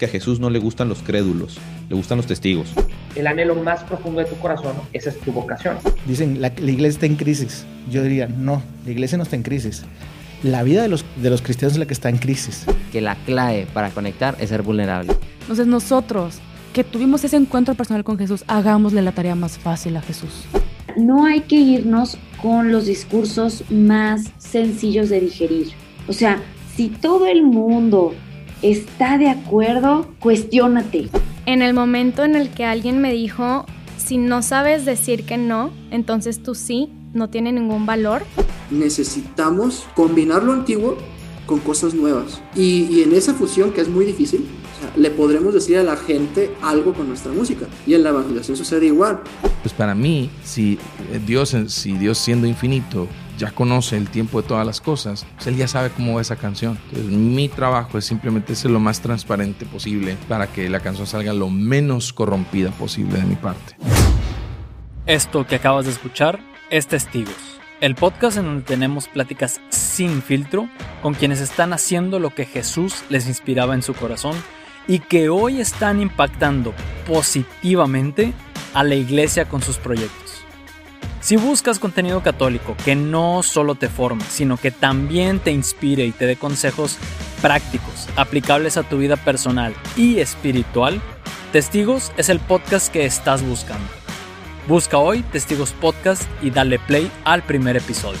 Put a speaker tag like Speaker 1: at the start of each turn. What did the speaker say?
Speaker 1: que a Jesús no le gustan los crédulos, le gustan los testigos.
Speaker 2: El anhelo más profundo de tu corazón, esa es tu vocación.
Speaker 3: Dicen, la, la iglesia está en crisis. Yo diría, no, la iglesia no está en crisis. La vida de los, de los cristianos es la que está en crisis.
Speaker 4: Que la clave para conectar es ser vulnerable.
Speaker 5: Entonces nosotros, que tuvimos ese encuentro personal con Jesús, hagámosle la tarea más fácil a Jesús.
Speaker 6: No hay que irnos con los discursos más sencillos de digerir. O sea, si todo el mundo está de acuerdo, cuestiónate.
Speaker 7: En el momento en el que alguien me dijo, si no sabes decir que no, entonces tú sí, no tiene ningún valor.
Speaker 8: Necesitamos combinar lo antiguo con cosas nuevas. Y, y en esa fusión, que es muy difícil, o sea, le podremos decir a la gente algo con nuestra música. Y en la evangelización sucede igual.
Speaker 9: Pues para mí, si Dios, si Dios siendo infinito ya conoce el tiempo de todas las cosas, pues él ya sabe cómo va esa canción. Entonces, mi trabajo es simplemente ser lo más transparente posible para que la canción salga lo menos corrompida posible de mi parte.
Speaker 10: Esto que acabas de escuchar es Testigos, el podcast en donde tenemos pláticas sin filtro con quienes están haciendo lo que Jesús les inspiraba en su corazón y que hoy están impactando positivamente a la iglesia con sus proyectos. Si buscas contenido católico que no solo te forme, sino que también te inspire y te dé consejos prácticos, aplicables a tu vida personal y espiritual, Testigos es el podcast que estás buscando. Busca hoy Testigos Podcast y dale play al primer episodio.